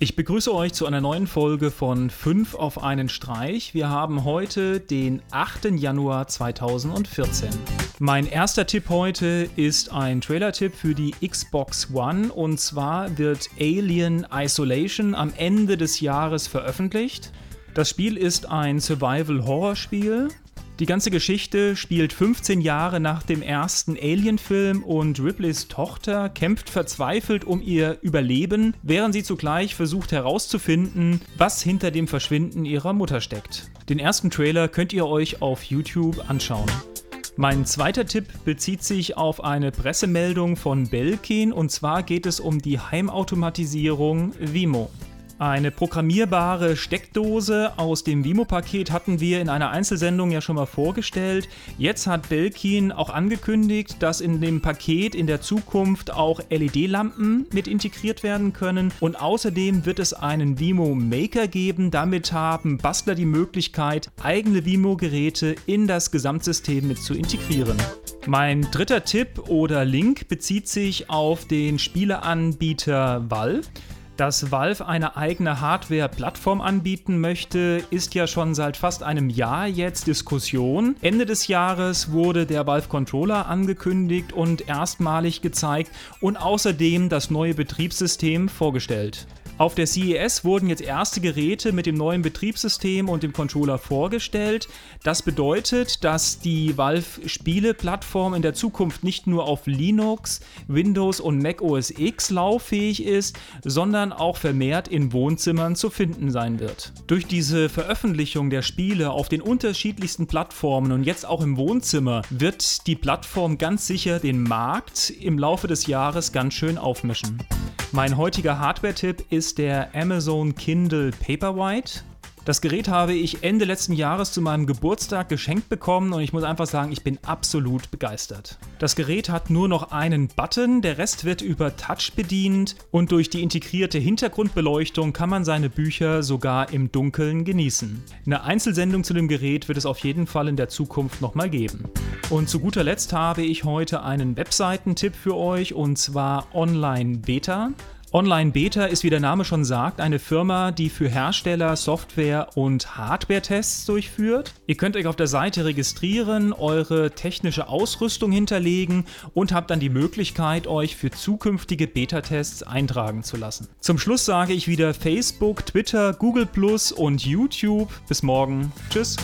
Ich begrüße euch zu einer neuen Folge von 5 auf einen Streich. Wir haben heute den 8. Januar 2014. Mein erster Tipp heute ist ein Trailer-Tipp für die Xbox One und zwar wird Alien Isolation am Ende des Jahres veröffentlicht. Das Spiel ist ein Survival-Horror-Spiel. Die ganze Geschichte spielt 15 Jahre nach dem ersten Alien-Film und Ripleys Tochter kämpft verzweifelt um ihr Überleben, während sie zugleich versucht herauszufinden, was hinter dem Verschwinden ihrer Mutter steckt. Den ersten Trailer könnt ihr euch auf YouTube anschauen. Mein zweiter Tipp bezieht sich auf eine Pressemeldung von Belkin und zwar geht es um die Heimautomatisierung Vimo. Eine programmierbare Steckdose aus dem Vimo-Paket hatten wir in einer Einzelsendung ja schon mal vorgestellt. Jetzt hat Belkin auch angekündigt, dass in dem Paket in der Zukunft auch LED-Lampen mit integriert werden können. Und außerdem wird es einen Vimo Maker geben. Damit haben Bastler die Möglichkeit, eigene Vimo-Geräte in das Gesamtsystem mit zu integrieren. Mein dritter Tipp oder Link bezieht sich auf den Spieleanbieter Valve. Dass Valve eine eigene Hardware-Plattform anbieten möchte, ist ja schon seit fast einem Jahr jetzt Diskussion. Ende des Jahres wurde der Valve Controller angekündigt und erstmalig gezeigt und außerdem das neue Betriebssystem vorgestellt. Auf der CES wurden jetzt erste Geräte mit dem neuen Betriebssystem und dem Controller vorgestellt. Das bedeutet, dass die Valve-Spiele-Plattform in der Zukunft nicht nur auf Linux, Windows und Mac OS X lauffähig ist, sondern auch vermehrt in Wohnzimmern zu finden sein wird. Durch diese Veröffentlichung der Spiele auf den unterschiedlichsten Plattformen und jetzt auch im Wohnzimmer wird die Plattform ganz sicher den Markt im Laufe des Jahres ganz schön aufmischen. Mein heutiger Hardware-Tipp ist der Amazon Kindle Paperwhite. Das Gerät habe ich Ende letzten Jahres zu meinem Geburtstag geschenkt bekommen und ich muss einfach sagen, ich bin absolut begeistert. Das Gerät hat nur noch einen Button, der Rest wird über Touch bedient und durch die integrierte Hintergrundbeleuchtung kann man seine Bücher sogar im Dunkeln genießen. Eine Einzelsendung zu dem Gerät wird es auf jeden Fall in der Zukunft nochmal geben. Und zu guter Letzt habe ich heute einen Webseitentipp für euch und zwar Online Beta. Online Beta ist, wie der Name schon sagt, eine Firma, die für Hersteller Software- und Hardware-Tests durchführt. Ihr könnt euch auf der Seite registrieren, eure technische Ausrüstung hinterlegen und habt dann die Möglichkeit, euch für zukünftige Beta-Tests eintragen zu lassen. Zum Schluss sage ich wieder Facebook, Twitter, Google Plus und YouTube. Bis morgen. Tschüss.